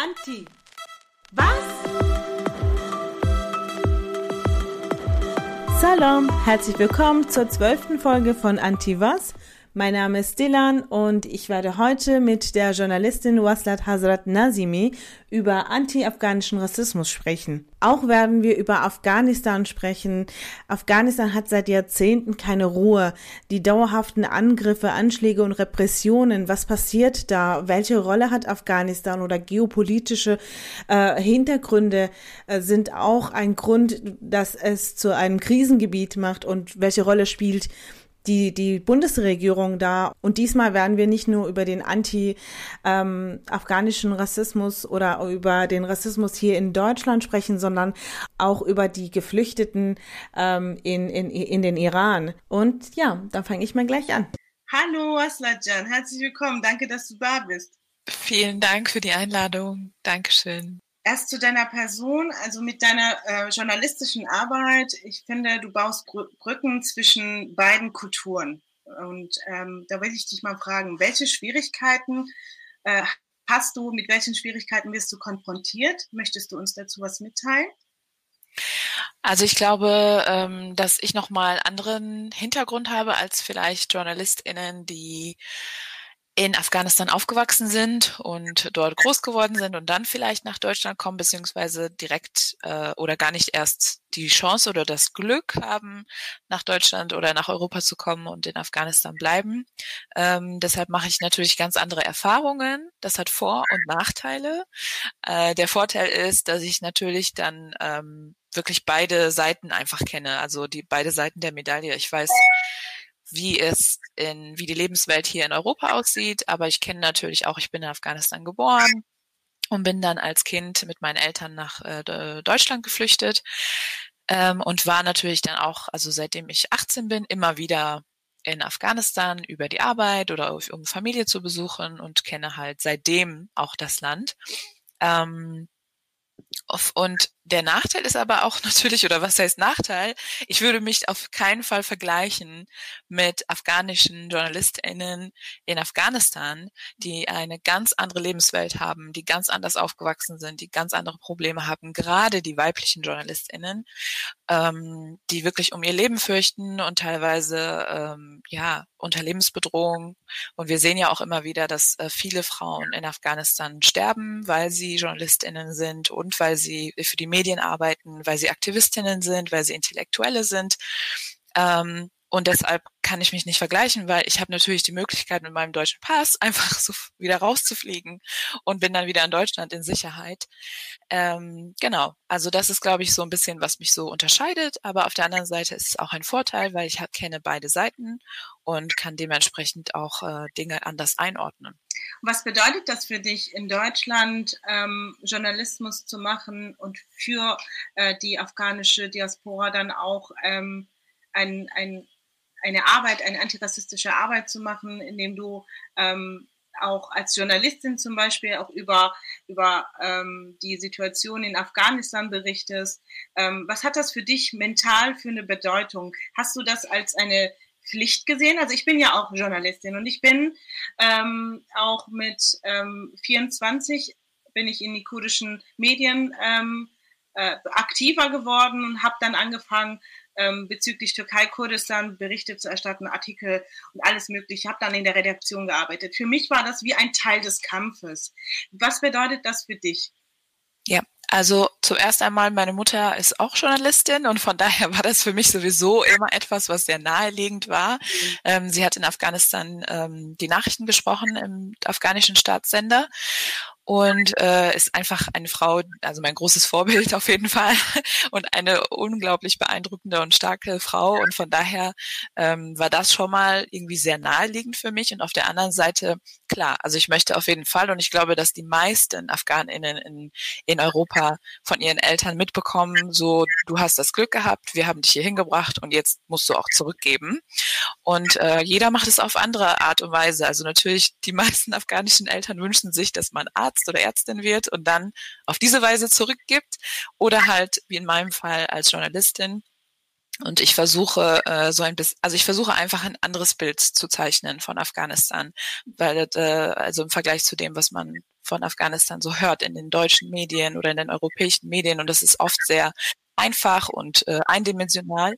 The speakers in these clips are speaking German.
Anti. Was? Salam, herzlich willkommen zur zwölften Folge von Anti Was. Mein Name ist Dilan und ich werde heute mit der Journalistin Waslat Hazrat Nazimi über anti-afghanischen Rassismus sprechen. Auch werden wir über Afghanistan sprechen. Afghanistan hat seit Jahrzehnten keine Ruhe. Die dauerhaften Angriffe, Anschläge und Repressionen, was passiert da? Welche Rolle hat Afghanistan oder geopolitische äh, Hintergründe äh, sind auch ein Grund, dass es zu einem Krisengebiet macht und welche Rolle spielt die, die Bundesregierung da. Und diesmal werden wir nicht nur über den anti-afghanischen ähm, Rassismus oder über den Rassismus hier in Deutschland sprechen, sondern auch über die Geflüchteten ähm, in, in, in den Iran. Und ja, dann fange ich mal gleich an. Hallo Asladjan, herzlich willkommen. Danke, dass du da bist. Vielen Dank für die Einladung. Dankeschön erst zu deiner Person, also mit deiner äh, journalistischen Arbeit. Ich finde, du baust Brücken zwischen beiden Kulturen. Und ähm, da will ich dich mal fragen, welche Schwierigkeiten äh, hast du, mit welchen Schwierigkeiten wirst du konfrontiert? Möchtest du uns dazu was mitteilen? Also ich glaube, ähm, dass ich nochmal anderen Hintergrund habe als vielleicht JournalistInnen, die in Afghanistan aufgewachsen sind und dort groß geworden sind und dann vielleicht nach Deutschland kommen, beziehungsweise direkt äh, oder gar nicht erst die Chance oder das Glück haben, nach Deutschland oder nach Europa zu kommen und in Afghanistan bleiben. Ähm, deshalb mache ich natürlich ganz andere Erfahrungen. Das hat Vor- und Nachteile. Äh, der Vorteil ist, dass ich natürlich dann ähm, wirklich beide Seiten einfach kenne, also die beide Seiten der Medaille. Ich weiß, wie es in, wie die Lebenswelt hier in Europa aussieht. Aber ich kenne natürlich auch, ich bin in Afghanistan geboren und bin dann als Kind mit meinen Eltern nach äh, Deutschland geflüchtet ähm, und war natürlich dann auch, also seitdem ich 18 bin, immer wieder in Afghanistan über die Arbeit oder um Familie zu besuchen und kenne halt seitdem auch das Land. Ähm, und der Nachteil ist aber auch natürlich, oder was heißt Nachteil? Ich würde mich auf keinen Fall vergleichen mit afghanischen JournalistInnen in Afghanistan, die eine ganz andere Lebenswelt haben, die ganz anders aufgewachsen sind, die ganz andere Probleme haben, gerade die weiblichen JournalistInnen, ähm, die wirklich um ihr Leben fürchten und teilweise, ähm, ja, unter Lebensbedrohung. Und wir sehen ja auch immer wieder, dass äh, viele Frauen in Afghanistan sterben, weil sie JournalistInnen sind und weil sie für die Medien arbeiten, weil sie Aktivistinnen sind, weil sie Intellektuelle sind. Ähm, und deshalb kann ich mich nicht vergleichen, weil ich habe natürlich die Möglichkeit mit meinem deutschen Pass einfach so wieder rauszufliegen und bin dann wieder in Deutschland in Sicherheit. Ähm, genau, also das ist, glaube ich, so ein bisschen, was mich so unterscheidet. Aber auf der anderen Seite ist es auch ein Vorteil, weil ich kenne beide Seiten und kann dementsprechend auch äh, Dinge anders einordnen. Was bedeutet das für dich, in Deutschland ähm, Journalismus zu machen und für äh, die afghanische Diaspora dann auch ähm, ein, ein eine Arbeit, eine antirassistische Arbeit zu machen, indem du ähm, auch als Journalistin zum Beispiel auch über, über ähm, die Situation in Afghanistan berichtest. Ähm, was hat das für dich mental für eine Bedeutung? Hast du das als eine Pflicht gesehen? Also ich bin ja auch Journalistin und ich bin ähm, auch mit ähm, 24 bin ich in die kurdischen Medien ähm, äh, aktiver geworden und habe dann angefangen, ähm, bezüglich Türkei-Kurdistan Berichte zu erstatten, Artikel und alles Mögliche. Ich habe dann in der Redaktion gearbeitet. Für mich war das wie ein Teil des Kampfes. Was bedeutet das für dich? Also zuerst einmal, meine Mutter ist auch Journalistin und von daher war das für mich sowieso immer etwas, was sehr naheliegend war. Mhm. Ähm, sie hat in Afghanistan ähm, die Nachrichten gesprochen im afghanischen Staatssender und äh, ist einfach eine Frau, also mein großes Vorbild auf jeden Fall und eine unglaublich beeindruckende und starke Frau. Und von daher ähm, war das schon mal irgendwie sehr naheliegend für mich. Und auf der anderen Seite klar, also ich möchte auf jeden Fall und ich glaube, dass die meisten Afghaninnen in, in Europa von ihren Eltern mitbekommen, so du hast das Glück gehabt, wir haben dich hier hingebracht und jetzt musst du auch zurückgeben und äh, jeder macht es auf andere Art und Weise, also natürlich die meisten afghanischen Eltern wünschen sich, dass man Arzt oder Ärztin wird und dann auf diese Weise zurückgibt. Oder halt wie in meinem Fall als Journalistin. Und ich versuche äh, so ein bisschen, also ich versuche einfach ein anderes Bild zu zeichnen von Afghanistan, weil äh, also im Vergleich zu dem, was man von Afghanistan so hört in den deutschen Medien oder in den europäischen Medien. Und das ist oft sehr einfach und äh, eindimensional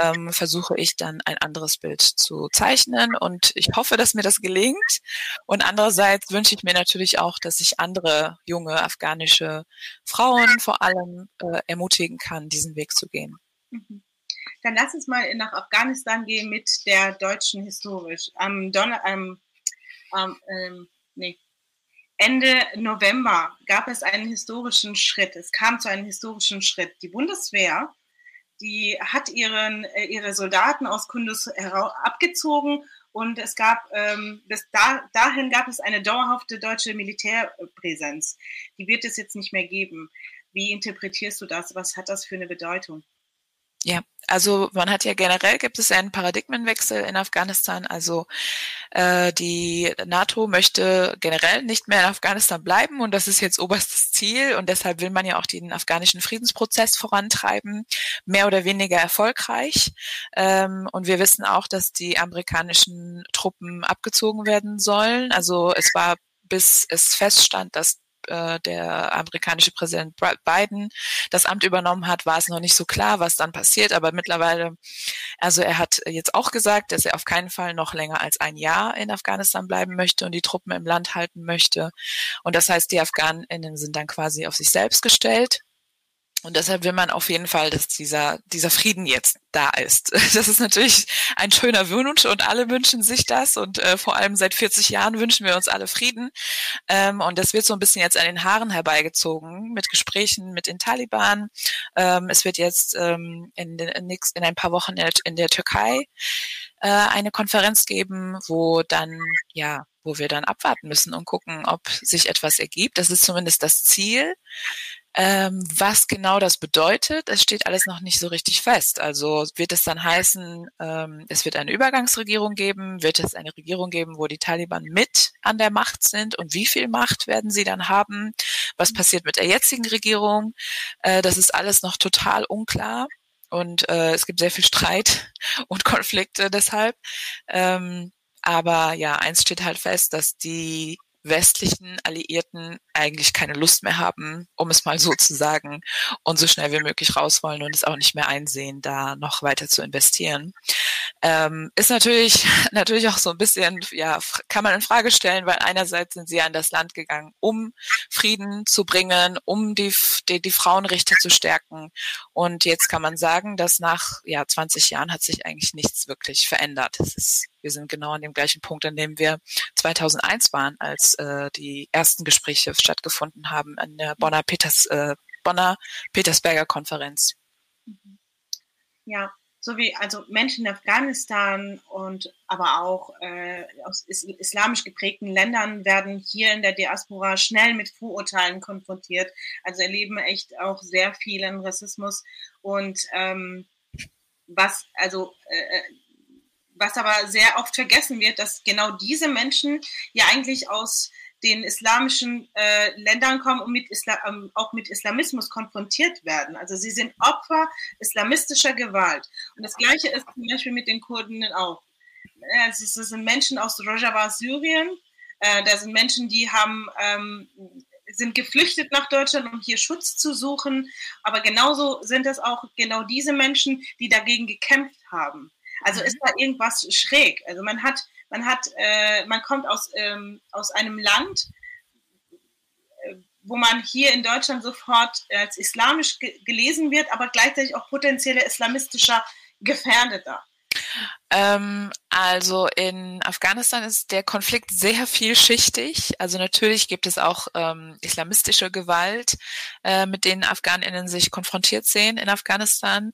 ähm, versuche ich dann ein anderes Bild zu zeichnen und ich hoffe, dass mir das gelingt. Und andererseits wünsche ich mir natürlich auch, dass ich andere junge afghanische Frauen vor allem äh, ermutigen kann, diesen Weg zu gehen. Mhm. Dann lass uns mal nach Afghanistan gehen mit der deutschen Historisch. Am Donner, ähm, ähm, nee. Ende November gab es einen historischen Schritt. Es kam zu einem historischen Schritt. Die Bundeswehr die hat ihren, äh, ihre Soldaten aus Kunduz abgezogen und es gab, ähm, bis da, dahin gab es eine dauerhafte deutsche Militärpräsenz. Die wird es jetzt nicht mehr geben. Wie interpretierst du das? Was hat das für eine Bedeutung? Ja, also man hat ja generell gibt es einen Paradigmenwechsel in Afghanistan. Also äh, die NATO möchte generell nicht mehr in Afghanistan bleiben und das ist jetzt oberstes Ziel und deshalb will man ja auch den afghanischen Friedensprozess vorantreiben, mehr oder weniger erfolgreich. Ähm, und wir wissen auch, dass die amerikanischen Truppen abgezogen werden sollen. Also es war bis es feststand, dass äh, der amerikanische Präsident Biden das Amt übernommen hat, war es noch nicht so klar, was dann passiert. Aber mittlerweile, also er hat jetzt auch gesagt, dass er auf keinen Fall noch länger als ein Jahr in Afghanistan bleiben möchte und die Truppen im Land halten möchte. Und das heißt, die Afghaninnen sind dann quasi auf sich selbst gestellt. Und deshalb will man auf jeden Fall, dass dieser, dieser Frieden jetzt da ist. Das ist natürlich ein schöner Wunsch und alle wünschen sich das und äh, vor allem seit 40 Jahren wünschen wir uns alle Frieden. Ähm, und das wird so ein bisschen jetzt an den Haaren herbeigezogen mit Gesprächen mit den Taliban. Ähm, es wird jetzt ähm, in, in, in ein paar Wochen in der Türkei äh, eine Konferenz geben, wo dann, ja, wo wir dann abwarten müssen und gucken, ob sich etwas ergibt. Das ist zumindest das Ziel. Ähm, was genau das bedeutet, es steht alles noch nicht so richtig fest. Also wird es dann heißen, ähm, es wird eine Übergangsregierung geben, wird es eine Regierung geben, wo die Taliban mit an der Macht sind und wie viel Macht werden sie dann haben? Was passiert mit der jetzigen Regierung? Äh, das ist alles noch total unklar und äh, es gibt sehr viel Streit und Konflikte deshalb. Ähm, aber ja, eins steht halt fest, dass die westlichen Alliierten eigentlich keine Lust mehr haben, um es mal so zu sagen, und so schnell wie möglich raus wollen und es auch nicht mehr einsehen, da noch weiter zu investieren. Ähm, ist natürlich, natürlich auch so ein bisschen, ja, kann man in Frage stellen, weil einerseits sind sie an das Land gegangen, um Frieden zu bringen, um die, die, die Frauenrechte zu stärken. Und jetzt kann man sagen, dass nach, ja, 20 Jahren hat sich eigentlich nichts wirklich verändert. Es ist wir sind genau an dem gleichen Punkt, an dem wir 2001 waren, als äh, die ersten Gespräche stattgefunden haben an der Bonner, Peters, äh, Bonner Petersberger Konferenz. Mhm. Ja, so wie also Menschen in Afghanistan und aber auch äh, aus islamisch geprägten Ländern werden hier in der Diaspora schnell mit Vorurteilen konfrontiert. Also erleben echt auch sehr vielen Rassismus und ähm, was also äh, was aber sehr oft vergessen wird, dass genau diese Menschen ja eigentlich aus den islamischen äh, Ländern kommen und mit Islam, ähm, auch mit Islamismus konfrontiert werden. Also sie sind Opfer islamistischer Gewalt. Und das Gleiche ist zum Beispiel mit den Kurden auch. Also es sind Menschen aus Rojava, Syrien. Äh, da sind Menschen, die haben ähm, sind geflüchtet nach Deutschland, um hier Schutz zu suchen. Aber genauso sind es auch genau diese Menschen, die dagegen gekämpft haben. Also ist mhm. da irgendwas schräg. Also man hat, man hat, äh, man kommt aus, ähm, aus einem Land, äh, wo man hier in Deutschland sofort als islamisch ge gelesen wird, aber gleichzeitig auch potenzielle islamistischer Gefährdeter. Ähm, also in Afghanistan ist der Konflikt sehr vielschichtig. Also natürlich gibt es auch ähm, islamistische Gewalt, äh, mit denen Afghaninnen sich konfrontiert sehen in Afghanistan.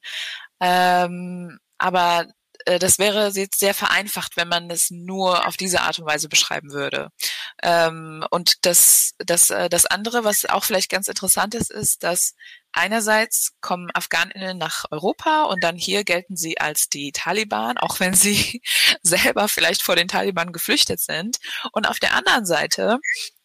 Ähm, aber äh, das wäre jetzt sehr vereinfacht, wenn man es nur auf diese Art und Weise beschreiben würde. Ähm, und das, das, äh, das andere, was auch vielleicht ganz interessant ist, ist, dass einerseits kommen Afghaninnen nach Europa und dann hier gelten sie als die Taliban, auch wenn sie selber vielleicht vor den Taliban geflüchtet sind. Und auf der anderen Seite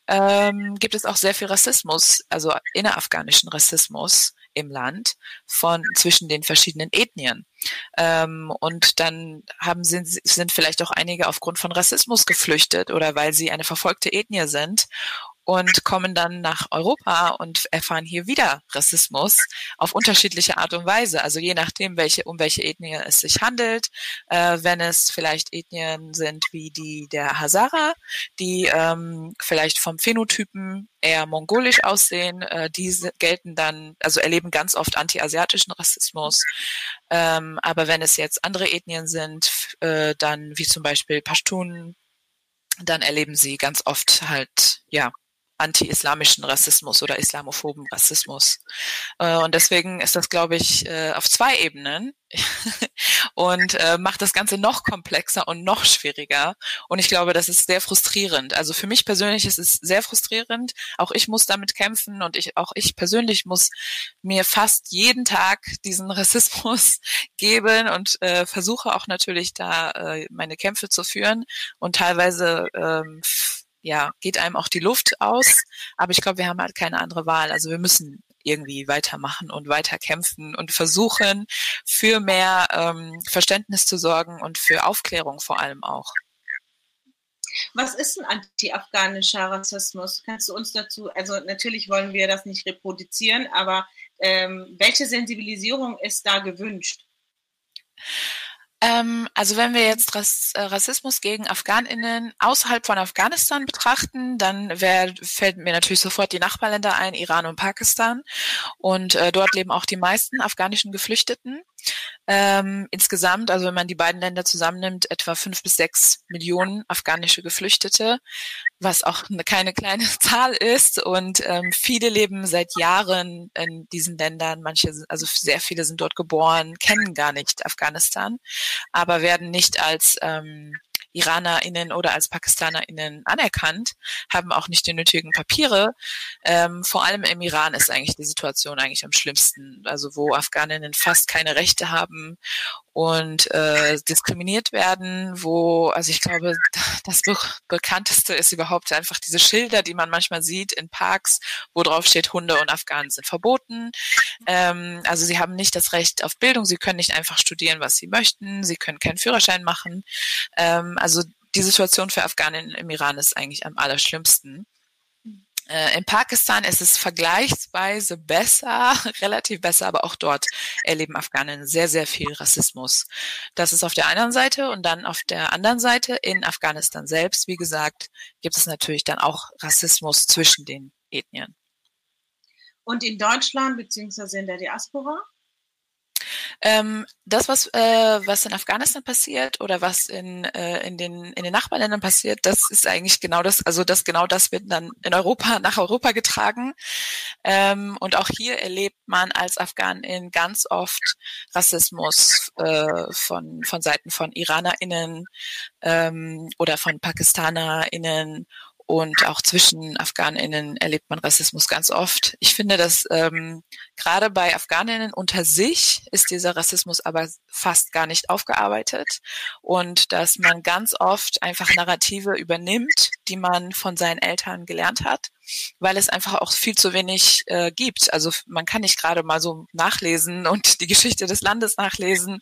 ähm, gibt es auch sehr viel Rassismus, also innerafghanischen Rassismus im Land von zwischen den verschiedenen Ethnien. Ähm, und dann haben sind, sind vielleicht auch einige aufgrund von Rassismus geflüchtet oder weil sie eine verfolgte Ethnie sind und kommen dann nach Europa und erfahren hier wieder Rassismus auf unterschiedliche Art und Weise. Also je nachdem, welche, um welche Ethnie es sich handelt. Äh, wenn es vielleicht Ethnien sind wie die der Hazara, die ähm, vielleicht vom Phänotypen eher mongolisch aussehen, äh, diese gelten dann, also erleben ganz oft anti-asiatischen Rassismus. Ähm, aber wenn es jetzt andere Ethnien sind, äh, dann wie zum Beispiel Pashtunen, dann erleben sie ganz oft halt, ja, anti-islamischen Rassismus oder islamophoben Rassismus. Äh, und deswegen ist das, glaube ich, äh, auf zwei Ebenen und äh, macht das Ganze noch komplexer und noch schwieriger. Und ich glaube, das ist sehr frustrierend. Also für mich persönlich ist es sehr frustrierend. Auch ich muss damit kämpfen und ich, auch ich persönlich muss mir fast jeden Tag diesen Rassismus geben und äh, versuche auch natürlich da äh, meine Kämpfe zu führen und teilweise ähm, ja, geht einem auch die Luft aus. Aber ich glaube, wir haben halt keine andere Wahl. Also wir müssen irgendwie weitermachen und weiter kämpfen und versuchen, für mehr ähm, Verständnis zu sorgen und für Aufklärung vor allem auch. Was ist ein anti-afghanischer Rassismus? Kannst du uns dazu, also natürlich wollen wir das nicht reproduzieren, aber ähm, welche Sensibilisierung ist da gewünscht? Ähm, also wenn wir jetzt Rass äh, Rassismus gegen AfghanInnen außerhalb von Afghanistan betrachten, dann wär, fällt mir natürlich sofort die Nachbarländer ein, Iran und Pakistan. Und äh, dort leben auch die meisten afghanischen Geflüchteten. Ähm, insgesamt, also wenn man die beiden Länder zusammennimmt, etwa fünf bis sechs Millionen afghanische Geflüchtete, was auch eine, keine kleine Zahl ist. Und ähm, viele leben seit Jahren in diesen Ländern. Manche, also sehr viele sind dort geboren, kennen gar nicht Afghanistan, aber werden nicht als ähm, IranerInnen oder als PakistanerInnen anerkannt, haben auch nicht die nötigen Papiere. Ähm, vor allem im Iran ist eigentlich die Situation eigentlich am schlimmsten, also wo Afghaninnen fast keine Rechte haben und äh, diskriminiert werden, wo, also ich glaube, das be bekannteste ist überhaupt einfach diese Schilder, die man manchmal sieht in Parks, wo drauf steht, Hunde und Afghanen sind verboten. Ähm, also sie haben nicht das Recht auf Bildung, sie können nicht einfach studieren, was sie möchten, sie können keinen Führerschein machen. Ähm, also die Situation für Afghanen im Iran ist eigentlich am allerschlimmsten. Äh, in Pakistan ist es vergleichsweise besser, relativ besser, aber auch dort erleben Afghanen sehr, sehr viel Rassismus. Das ist auf der einen Seite und dann auf der anderen Seite in Afghanistan selbst, wie gesagt, gibt es natürlich dann auch Rassismus zwischen den Ethnien. Und in Deutschland beziehungsweise in der Diaspora? Ähm, das, was, äh, was in Afghanistan passiert oder was in, äh, in, den, in den Nachbarländern passiert, das ist eigentlich genau das, also das genau das wird dann in Europa, nach Europa getragen. Ähm, und auch hier erlebt man als Afghanin ganz oft Rassismus äh, von, von Seiten von IranerInnen ähm, oder von PakistanerInnen und auch zwischen AfghanInnen erlebt man Rassismus ganz oft. Ich finde, dass ähm, gerade bei AfghanInnen unter sich ist dieser Rassismus aber fast gar nicht aufgearbeitet und dass man ganz oft einfach Narrative übernimmt, die man von seinen Eltern gelernt hat weil es einfach auch viel zu wenig äh, gibt. Also man kann nicht gerade mal so nachlesen und die Geschichte des Landes nachlesen.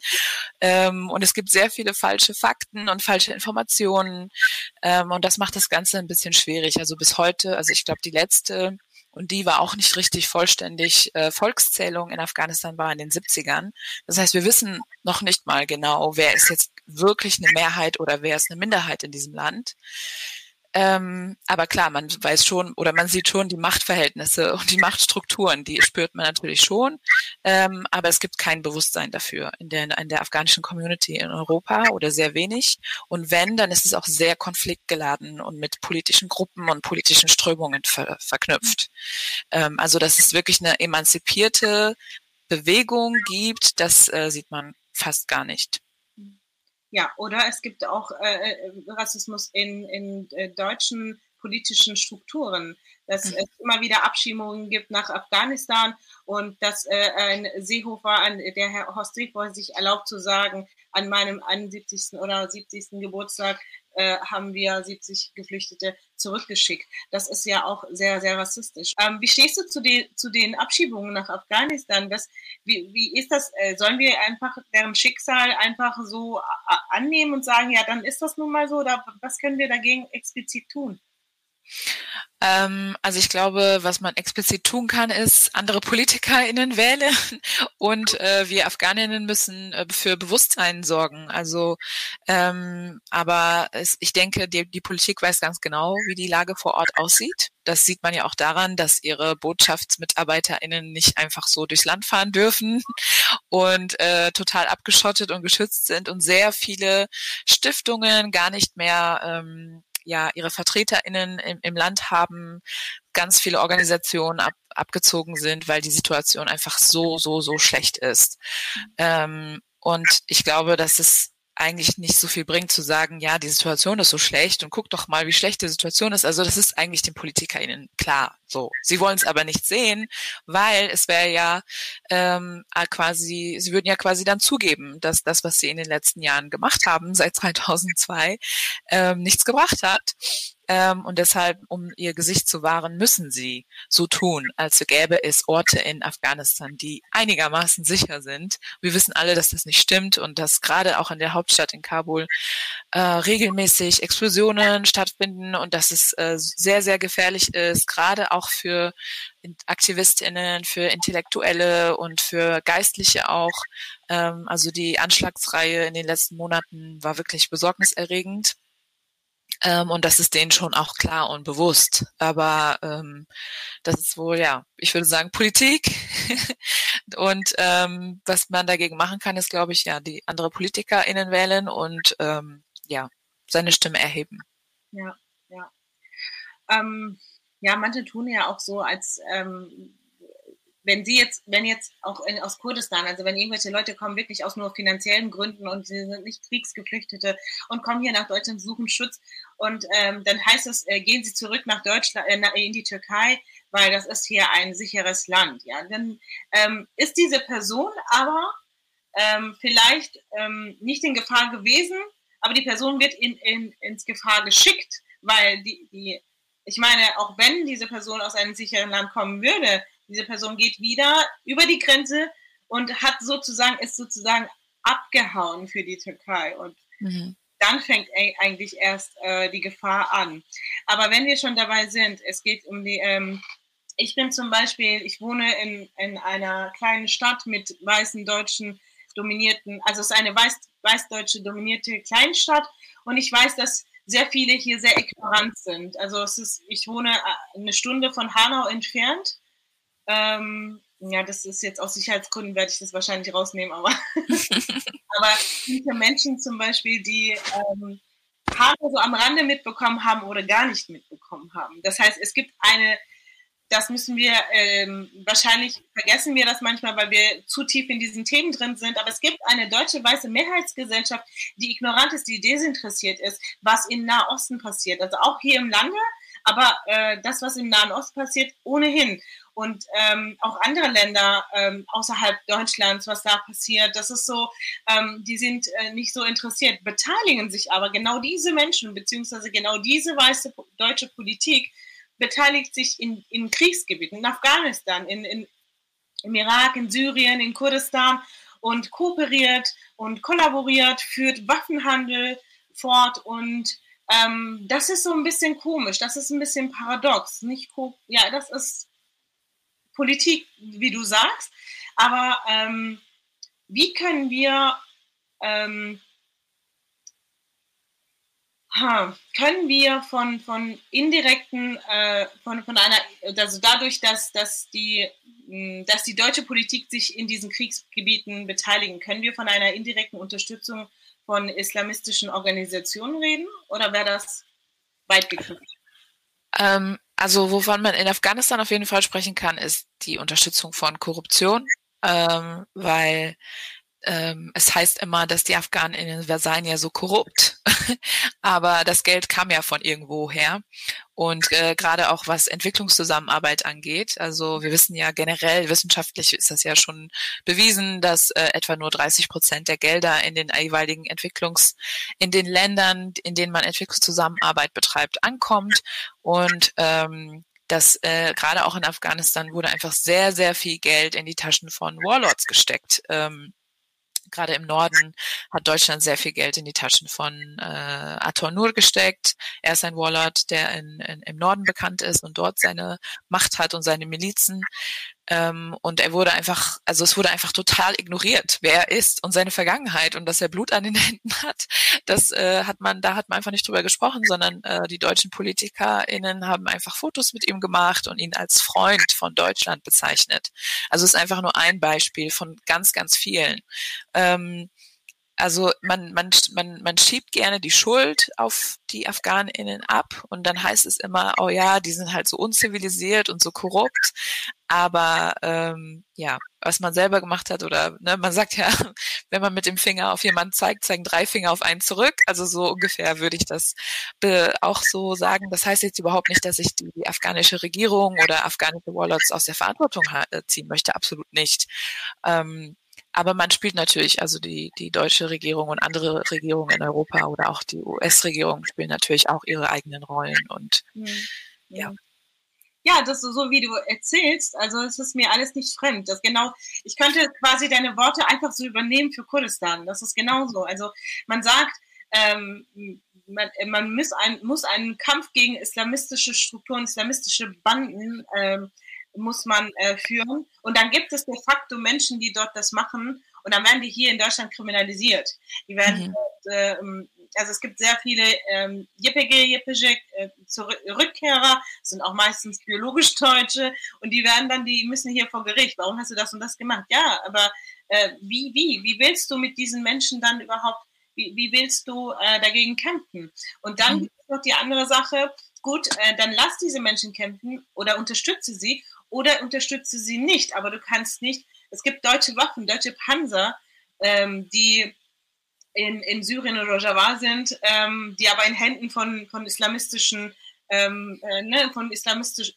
Ähm, und es gibt sehr viele falsche Fakten und falsche Informationen. Ähm, und das macht das Ganze ein bisschen schwierig. Also bis heute, also ich glaube, die letzte und die war auch nicht richtig vollständig. Äh, Volkszählung in Afghanistan war in den 70ern. Das heißt, wir wissen noch nicht mal genau, wer ist jetzt wirklich eine Mehrheit oder wer ist eine Minderheit in diesem Land. Ähm, aber klar, man weiß schon oder man sieht schon die Machtverhältnisse und die Machtstrukturen, die spürt man natürlich schon. Ähm, aber es gibt kein Bewusstsein dafür in der, in der afghanischen Community in Europa oder sehr wenig. Und wenn, dann ist es auch sehr konfliktgeladen und mit politischen Gruppen und politischen Strömungen ver verknüpft. Ähm, also, dass es wirklich eine emanzipierte Bewegung gibt, das äh, sieht man fast gar nicht. Ja, oder es gibt auch äh, äh, Rassismus in, in äh, deutschen politischen Strukturen, dass mhm. es immer wieder Abschiebungen gibt nach Afghanistan und dass äh, ein Seehofer, ein, der Herr Horst Seehofer sich erlaubt zu sagen, an meinem 71. oder 70. Geburtstag äh, haben wir 70 Geflüchtete zurückgeschickt. Das ist ja auch sehr, sehr rassistisch. Ähm, wie stehst du zu den, zu den Abschiebungen nach Afghanistan? Was, wie, wie ist das? Äh, sollen wir einfach deren Schicksal einfach so annehmen und sagen, ja, dann ist das nun mal so? Oder was können wir dagegen explizit tun? Ähm, also ich glaube, was man explizit tun kann, ist andere PolitikerInnen wählen und äh, wir Afghaninnen müssen äh, für Bewusstsein sorgen. Also ähm, aber es, ich denke, die, die Politik weiß ganz genau, wie die Lage vor Ort aussieht. Das sieht man ja auch daran, dass ihre BotschaftsmitarbeiterInnen nicht einfach so durchs Land fahren dürfen und äh, total abgeschottet und geschützt sind und sehr viele Stiftungen gar nicht mehr ähm, ja ihre VertreterInnen im, im Land haben, ganz viele Organisationen ab, abgezogen sind, weil die Situation einfach so, so, so schlecht ist. Ähm, und ich glaube, dass es eigentlich nicht so viel bringt zu sagen, ja, die Situation ist so schlecht und guck doch mal, wie schlecht die Situation ist. Also das ist eigentlich den PolitikerInnen klar. So, sie wollen es aber nicht sehen, weil es wäre ja ähm, quasi, sie würden ja quasi dann zugeben, dass das, was sie in den letzten Jahren gemacht haben, seit 2002, ähm, nichts gebracht hat. Ähm, und deshalb, um ihr Gesicht zu wahren, müssen sie so tun, als gäbe es Orte in Afghanistan, die einigermaßen sicher sind. Wir wissen alle, dass das nicht stimmt und dass gerade auch in der Hauptstadt in Kabul äh, regelmäßig Explosionen stattfinden und dass es äh, sehr, sehr gefährlich ist, gerade auch für Aktivistinnen, für Intellektuelle und für Geistliche auch. Ähm, also die Anschlagsreihe in den letzten Monaten war wirklich besorgniserregend. Ähm, und das ist denen schon auch klar und bewusst. Aber ähm, das ist wohl, ja, ich würde sagen, Politik. und ähm, was man dagegen machen kann, ist, glaube ich, ja, die andere PolitikerInnen wählen und ähm, ja, seine Stimme erheben. Ja, ja. Ähm, ja, manche tun ja auch so, als ähm, wenn sie jetzt, wenn jetzt auch in, aus Kurdistan, also wenn irgendwelche Leute kommen wirklich aus nur finanziellen Gründen und sie sind nicht Kriegsgeflüchtete und kommen hier nach Deutschland, suchen Schutz und ähm, dann heißt es, äh, gehen sie zurück nach Deutschland, äh, in die Türkei, weil das ist hier ein sicheres Land. Ja, dann ähm, ist diese Person aber ähm, vielleicht ähm, nicht in Gefahr gewesen, aber die Person wird in, in, ins Gefahr geschickt, weil die, die, ich meine, auch wenn diese Person aus einem sicheren Land kommen würde, diese Person geht wieder über die Grenze und hat sozusagen, ist sozusagen abgehauen für die Türkei. Und mhm. dann fängt eigentlich erst äh, die Gefahr an. Aber wenn wir schon dabei sind, es geht um die, ähm, ich bin zum Beispiel, ich wohne in, in einer kleinen Stadt mit weißen Deutschen dominierten, also es ist eine weiß, weißdeutsche dominierte Kleinstadt und ich weiß, dass sehr viele hier sehr ignorant sind. Also es ist, ich wohne äh, eine Stunde von Hanau entfernt ähm, ja, das ist jetzt aus Sicherheitsgründen werde ich das wahrscheinlich rausnehmen, aber, aber diese Menschen zum Beispiel, die ähm, so am Rande mitbekommen haben oder gar nicht mitbekommen haben. Das heißt, es gibt eine, das müssen wir, ähm, wahrscheinlich vergessen wir das manchmal, weil wir zu tief in diesen Themen drin sind, aber es gibt eine deutsche weiße Mehrheitsgesellschaft, die ignorant ist, die desinteressiert ist, was in Nahosten passiert. Also auch hier im Lande, aber äh, das, was im Nahen Osten passiert, ohnehin und ähm, auch andere Länder ähm, außerhalb Deutschlands, was da passiert. Das ist so, ähm, die sind äh, nicht so interessiert, beteiligen sich aber genau diese Menschen, beziehungsweise genau diese weiße deutsche Politik beteiligt sich in, in Kriegsgebieten, in Afghanistan, in, in, im Irak, in Syrien, in Kurdistan und kooperiert und kollaboriert, führt Waffenhandel fort und ähm, das ist so ein bisschen komisch, das ist ein bisschen paradox. Nicht ja, das ist Politik, wie du sagst. Aber ähm, wie können wir ähm, können wir von, von indirekten, äh, von, von einer, also dadurch, dass, dass, die, dass die deutsche Politik sich in diesen Kriegsgebieten beteiligen, können wir von einer indirekten Unterstützung von islamistischen Organisationen reden oder wäre das weit gegriffen? Ähm, also wovon man in Afghanistan auf jeden Fall sprechen kann, ist die Unterstützung von Korruption, ähm, weil ähm, es heißt immer, dass die Afghanen in Versailles ja so korrupt, aber das Geld kam ja von irgendwo her. Und äh, gerade auch was Entwicklungszusammenarbeit angeht, also wir wissen ja generell, wissenschaftlich ist das ja schon bewiesen, dass äh, etwa nur 30 Prozent der Gelder in den jeweiligen Entwicklungs, in den Ländern, in denen man Entwicklungszusammenarbeit betreibt, ankommt. Und ähm, dass äh, gerade auch in Afghanistan wurde einfach sehr, sehr viel Geld in die Taschen von Warlords gesteckt. Ähm, gerade im Norden hat Deutschland sehr viel Geld in die Taschen von äh, Ator Nur gesteckt. Er ist ein Warlord, der in, in, im Norden bekannt ist und dort seine Macht hat und seine Milizen. Ähm, und er wurde einfach, also es wurde einfach total ignoriert, wer er ist und seine Vergangenheit und dass er Blut an den Händen hat. Das äh, hat man, da hat man einfach nicht drüber gesprochen, sondern äh, die deutschen PolitikerInnen haben einfach Fotos mit ihm gemacht und ihn als Freund von Deutschland bezeichnet. Also es ist einfach nur ein Beispiel von ganz, ganz vielen. Ähm, also man, man, man, man schiebt gerne die Schuld auf die AfghanInnen ab und dann heißt es immer, oh ja, die sind halt so unzivilisiert und so korrupt. Aber ähm, ja, was man selber gemacht hat oder ne, man sagt ja, wenn man mit dem Finger auf jemanden zeigt, zeigen drei Finger auf einen zurück. Also so ungefähr würde ich das auch so sagen. Das heißt jetzt überhaupt nicht, dass ich die afghanische Regierung oder afghanische Warlords aus der Verantwortung äh, ziehen möchte. Absolut nicht. Ähm, aber man spielt natürlich, also die, die deutsche Regierung und andere Regierungen in Europa oder auch die US-Regierung spielen natürlich auch ihre eigenen Rollen und mhm. ja. Ja, das ist so, wie du erzählst. Also es ist mir alles nicht fremd. Das genau, ich könnte quasi deine Worte einfach so übernehmen für Kurdistan. Das ist genauso. Also man sagt, ähm, man, man muss, ein, muss einen Kampf gegen islamistische Strukturen, islamistische Banden ähm, muss man äh, führen. Und dann gibt es de facto Menschen, die dort das machen. Und dann werden die hier in Deutschland kriminalisiert. Die werden, mhm. äh, also es gibt sehr viele ähm, JPG, JPG äh, Rückkehrer, sind auch meistens biologisch Deutsche. Und die werden dann, die müssen hier vor Gericht. Warum hast du das und das gemacht? Ja, aber äh, wie, wie? Wie willst du mit diesen Menschen dann überhaupt, wie, wie willst du äh, dagegen kämpfen? Und dann mhm. gibt es noch die andere Sache, gut, äh, dann lass diese Menschen kämpfen oder unterstütze sie oder unterstütze sie nicht. Aber du kannst nicht, es gibt deutsche Waffen, deutsche Panzer, ähm, die in, in Syrien oder Rojava sind, ähm, die aber in Händen von, von islamistischen, ähm, äh, ne, von islamistisch,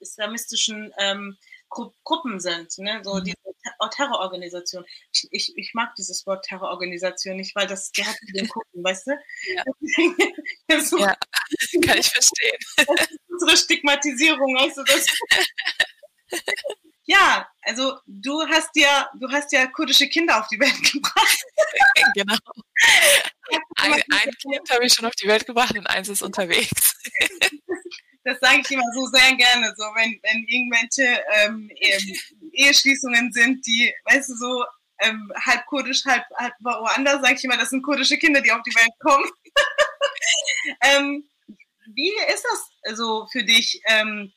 islamistischen ähm, Gruppen sind, ne? so mhm. diese Terrororganisation. Ich, ich, ich, mag dieses Wort Terrororganisation nicht, weil das, der hat den gucken, weißt du? Ja. so, ja, kann ich verstehen. Das ist unsere Stigmatisierung, weißt du, das. Ja, also du hast ja, du hast ja kurdische Kinder auf die Welt gebracht. genau. Ein, ein Kind habe ich schon auf die Welt gebracht und eins ist unterwegs das sage ich immer so sehr gerne, so wenn, wenn irgendwelche ähm, Eheschließungen sind, die, weißt du, so ähm, halb kurdisch, halb, halb woanders, sage ich immer, das sind kurdische Kinder, die auf die Welt kommen. ähm, wie ist das so für dich? Ähm,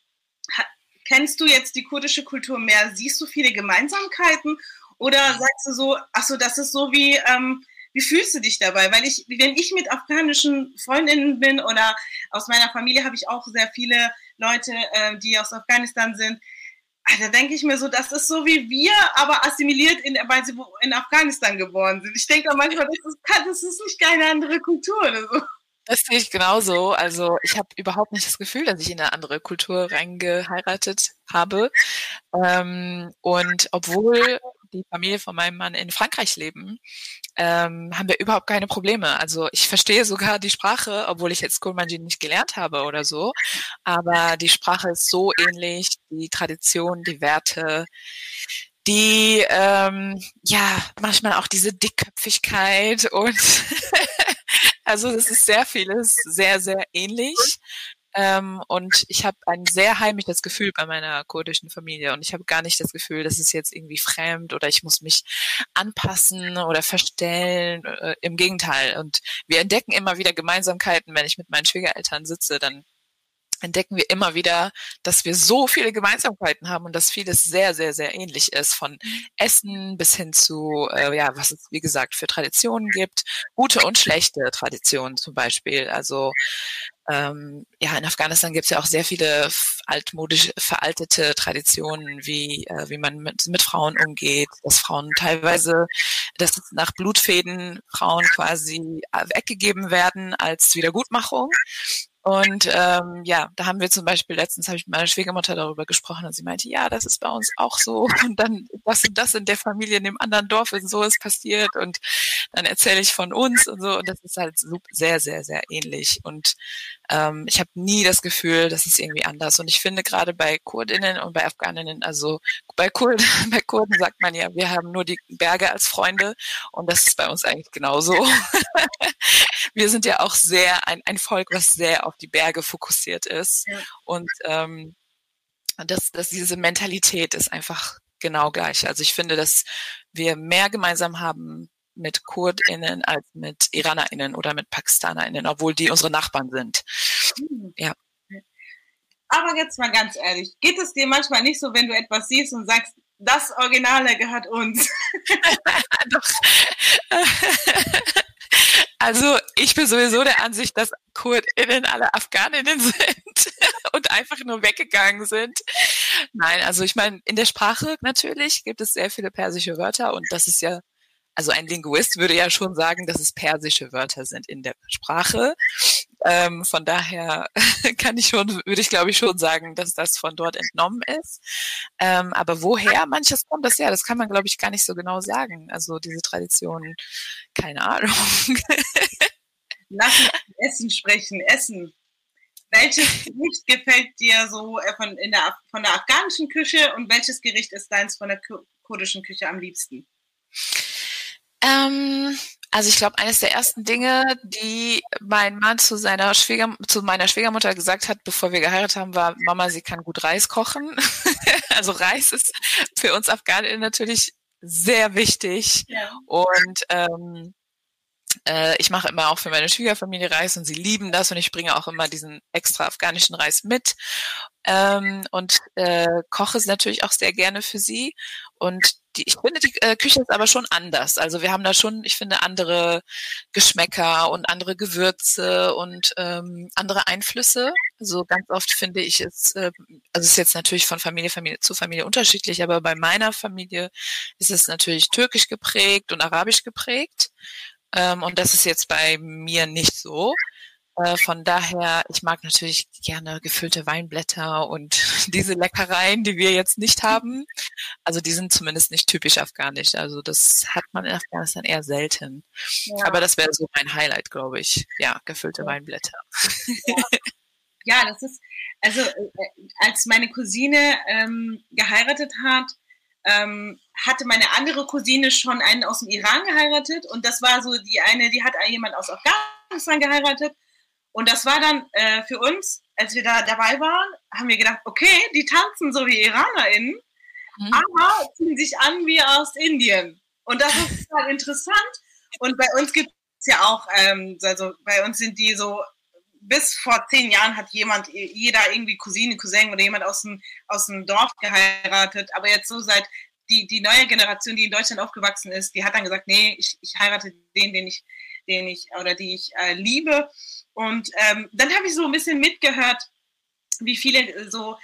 kennst du jetzt die kurdische Kultur mehr? Siehst du viele Gemeinsamkeiten? Oder sagst du so, ach so, das ist so wie, ähm, wie fühlst du dich dabei? Weil ich, wenn ich mit afghanischen Freundinnen bin oder aus meiner Familie habe ich auch sehr viele Leute, äh, die aus Afghanistan sind, ah, da denke ich mir so, das ist so wie wir, aber assimiliert, in, weil sie in Afghanistan geboren sind. Ich denke manchmal, das ist, das ist nicht keine andere Kultur oder so. Das sehe ich genauso. Also ich habe überhaupt nicht das Gefühl, dass ich in eine andere Kultur reingeheiratet habe. Ähm, und obwohl die Familie von meinem Mann in Frankreich leben, ähm, haben wir überhaupt keine Probleme. Also ich verstehe sogar die Sprache, obwohl ich jetzt Kurmanji nicht gelernt habe oder so. Aber die Sprache ist so ähnlich, die Tradition, die Werte, die ähm, ja manchmal auch diese Dickköpfigkeit und also es ist sehr vieles sehr sehr ähnlich ähm, und ich habe ein sehr heimliches Gefühl bei meiner kurdischen Familie. Und ich habe gar nicht das Gefühl, dass es jetzt irgendwie fremd oder ich muss mich anpassen oder verstellen. Äh, Im Gegenteil. Und wir entdecken immer wieder Gemeinsamkeiten. Wenn ich mit meinen Schwiegereltern sitze, dann entdecken wir immer wieder, dass wir so viele Gemeinsamkeiten haben und dass vieles sehr, sehr, sehr ähnlich ist. Von Essen bis hin zu, äh, ja, was es, wie gesagt, für Traditionen gibt. Gute und schlechte Traditionen zum Beispiel. Also ähm, ja, in Afghanistan gibt es ja auch sehr viele altmodisch veraltete Traditionen, wie, äh, wie man mit, mit Frauen umgeht, dass Frauen teilweise, dass nach Blutfäden Frauen quasi weggegeben werden als Wiedergutmachung. Und ähm, ja, da haben wir zum Beispiel letztens habe ich mit meiner Schwiegermutter darüber gesprochen und sie meinte, ja, das ist bei uns auch so. Und dann das und das in der Familie in dem anderen Dorf ist so ist passiert. Und dann erzähle ich von uns und so. Und das ist halt sehr, sehr, sehr ähnlich. Und ähm, ich habe nie das Gefühl, das ist irgendwie anders. Und ich finde gerade bei Kurdinnen und bei Afghaninnen, also bei Kurden, bei Kurden sagt man ja, wir haben nur die Berge als Freunde. Und das ist bei uns eigentlich genauso. wir sind ja auch sehr ein, ein Volk, was sehr auf die Berge fokussiert ist. Und ähm, dass, dass diese Mentalität ist einfach genau gleich. Also ich finde, dass wir mehr gemeinsam haben mit KurdInnen als mit IranerInnen oder mit PakistanerInnen, obwohl die unsere Nachbarn sind. Hm. Ja. Aber jetzt mal ganz ehrlich, geht es dir manchmal nicht so, wenn du etwas siehst und sagst, das Originale gehört uns? Also ich bin sowieso der Ansicht, dass KurdInnen alle Afghaninnen sind und einfach nur weggegangen sind. Nein, also ich meine, in der Sprache natürlich gibt es sehr viele persische Wörter und das ist ja, also ein Linguist würde ja schon sagen, dass es persische Wörter sind in der Sprache. Ähm, von daher kann ich schon, würde ich glaube ich schon sagen, dass das von dort entnommen ist. Ähm, aber woher manches kommt, das ja, das kann man glaube ich gar nicht so genau sagen. Also diese Tradition, keine Ahnung. Lass uns Essen sprechen, Essen. Welches Gericht gefällt dir so äh, von, der, von der afghanischen Küche und welches Gericht ist deins von der kurdischen Küche am liebsten? Ähm, also ich glaube, eines der ersten Dinge, die mein Mann zu seiner Schwieger, zu meiner Schwiegermutter gesagt hat, bevor wir geheiratet haben, war, Mama, sie kann gut Reis kochen. also Reis ist für uns Afghaninnen natürlich sehr wichtig. Ja. Und ähm, äh, ich mache immer auch für meine Schwiegerfamilie Reis und sie lieben das und ich bringe auch immer diesen extra afghanischen Reis mit ähm, und äh, koche es natürlich auch sehr gerne für sie. Und die, ich finde, die äh, Küche ist aber schon anders. Also wir haben da schon, ich finde, andere Geschmäcker und andere Gewürze und ähm, andere Einflüsse. Also ganz oft finde ich es, äh, also es ist jetzt natürlich von Familie, Familie zu Familie unterschiedlich, aber bei meiner Familie ist es natürlich türkisch geprägt und arabisch geprägt. Ähm, und das ist jetzt bei mir nicht so. Äh, von daher, ich mag natürlich gerne gefüllte Weinblätter und diese Leckereien, die wir jetzt nicht haben. Also die sind zumindest nicht typisch afghanisch. Also das hat man in Afghanistan eher selten. Ja. Aber das wäre so mein Highlight, glaube ich. Ja, gefüllte ja. Weinblätter. Ja. ja. das ist, also äh, als meine Cousine ähm, geheiratet hat, ähm, hatte meine andere Cousine schon einen aus dem Iran geheiratet und das war so die eine, die hat jemand aus Afghanistan geheiratet und das war dann äh, für uns, als wir da dabei waren, haben wir gedacht, okay, die tanzen so wie IranerInnen, mhm. aber ziehen sich an wie aus Indien. Und das ist total interessant. Und bei uns gibt es ja auch, ähm, also bei uns sind die so, bis vor zehn Jahren hat jemand, jeder irgendwie Cousine, Cousin oder jemand aus dem, aus dem Dorf geheiratet. Aber jetzt so seit die, die neue Generation, die in Deutschland aufgewachsen ist, die hat dann gesagt, nee, ich, ich heirate den, den ich, den ich oder die ich äh, liebe. Und ähm, dann habe ich so ein bisschen mitgehört, wie viele so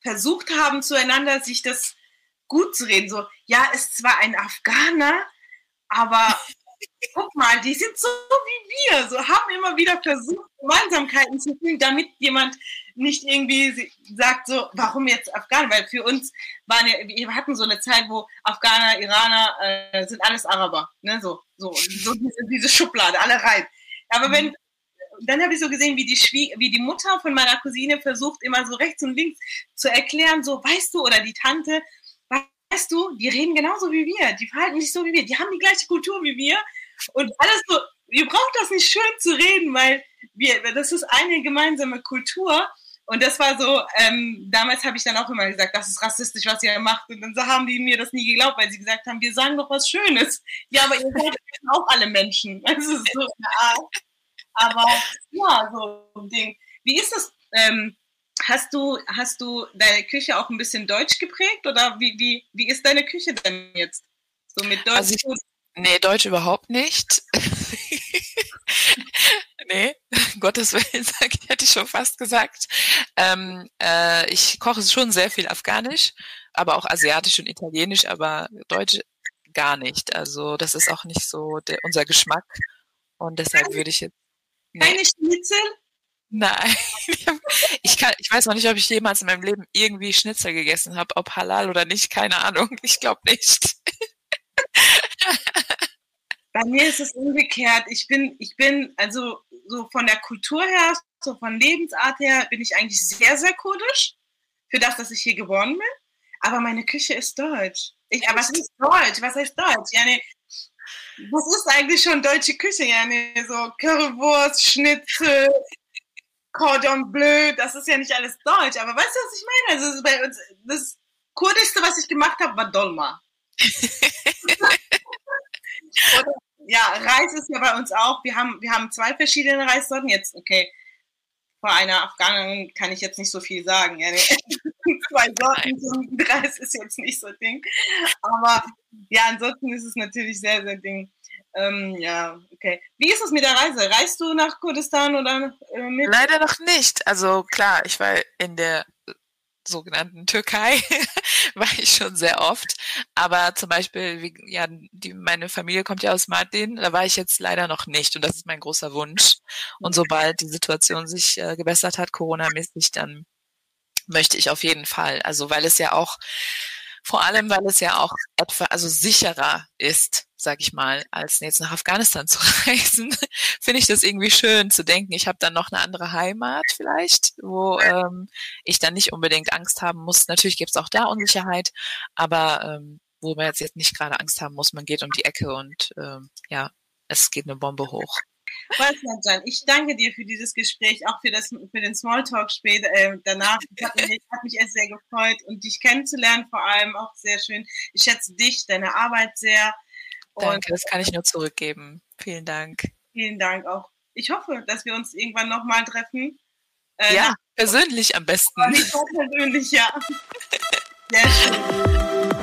versucht haben, zueinander sich das gut zu reden. So, ja, ist zwar ein Afghaner, aber guck mal, die sind so wie wir, so haben immer wieder versucht, Gemeinsamkeiten zu finden, damit jemand nicht irgendwie sagt, so, warum jetzt Afghaner? Weil für uns waren ja, wir hatten so eine Zeit, wo Afghaner, Iraner äh, sind alles Araber, ne? so, so, so diese, diese Schublade, alle rein. Aber wenn, dann habe ich so gesehen, wie die, wie die Mutter von meiner Cousine versucht, immer so rechts und links zu erklären, so, weißt du, oder die Tante, weißt du, die reden genauso wie wir, die verhalten sich so wie wir, die haben die gleiche Kultur wie wir und alles so, ihr braucht das nicht schön zu reden, weil wir, das ist eine gemeinsame Kultur. Und das war so, ähm, damals habe ich dann auch immer gesagt, das ist rassistisch, was ihr macht. Und dann haben die mir das nie geglaubt, weil sie gesagt haben, wir sagen doch was Schönes. Ja, aber ihr seid auch alle Menschen. Das ist so eine Art. Aber ja, so ein Ding. Wie ist das? Ähm, hast du, hast du deine Küche auch ein bisschen deutsch geprägt oder wie, wie, wie ist deine Küche denn jetzt? So mit Deutsch? Also ich, nee, Deutsch überhaupt nicht. nee, Gottes Willen, hätte ich schon fast gesagt. Ähm, äh, ich koche schon sehr viel Afghanisch, aber auch Asiatisch und Italienisch, aber Deutsch gar nicht. Also das ist auch nicht so der, unser Geschmack. Und deshalb würde ich jetzt keine Schnitzel? Nein. Ich, kann, ich weiß noch nicht, ob ich jemals in meinem Leben irgendwie Schnitzel gegessen habe, ob halal oder nicht, keine Ahnung. Ich glaube nicht. Bei mir ist es umgekehrt. Ich bin, ich bin, also so von der Kultur her, so von Lebensart her, bin ich eigentlich sehr, sehr kurdisch. Für das, dass ich hier geboren bin. Aber meine Küche ist deutsch. Ich, aber was ist deutsch? Was heißt deutsch? Ja, nee, was ist eigentlich schon deutsche Küche? Ja, nee, so Currywurst, Schnitzel, Cordon Bleu, das ist ja nicht alles deutsch. Aber weißt du, was ich meine? Also bei uns, das Kurdischste, was ich gemacht habe, war Dolma. ja, Reis ist ja bei uns auch. Wir haben, wir haben zwei verschiedene Reissorten. Jetzt, okay, vor einer Afghanin kann ich jetzt nicht so viel sagen. Ja, zwei Sorten zum Reis ist jetzt nicht so Ding. Aber ja, ansonsten ist es natürlich sehr, sehr Ding. Ähm, ja, okay. Wie ist es mit der Reise? Reist du nach Kurdistan oder äh, mit? Leider noch nicht. Also klar, ich war in der sogenannten Türkei war ich schon sehr oft. Aber zum Beispiel, wie, ja, die, meine Familie kommt ja aus Mardin, da war ich jetzt leider noch nicht und das ist mein großer Wunsch. Und sobald die Situation sich äh, gebessert hat, Corona-mäßig, dann möchte ich auf jeden Fall. Also weil es ja auch vor allem, weil es ja auch etwa, also sicherer ist, sag ich mal, als jetzt nach Afghanistan zu reisen, finde ich das irgendwie schön zu denken, ich habe dann noch eine andere Heimat vielleicht, wo ähm, ich dann nicht unbedingt Angst haben muss. Natürlich gibt es auch da Unsicherheit, aber ähm, wo man jetzt, jetzt nicht gerade Angst haben muss, man geht um die Ecke und ähm, ja, es geht eine Bombe hoch. Wolfgang, ich danke dir für dieses Gespräch, auch für, das, für den Smalltalk später, äh, danach. Das hat mich, hat mich echt sehr gefreut und dich kennenzulernen vor allem auch sehr schön. Ich schätze dich, deine Arbeit sehr. Danke, das kann ich nur zurückgeben. Vielen Dank. Vielen Dank auch. Ich hoffe, dass wir uns irgendwann nochmal treffen. Äh, ja, persönlich am besten. Persönlich, ja. Sehr schön.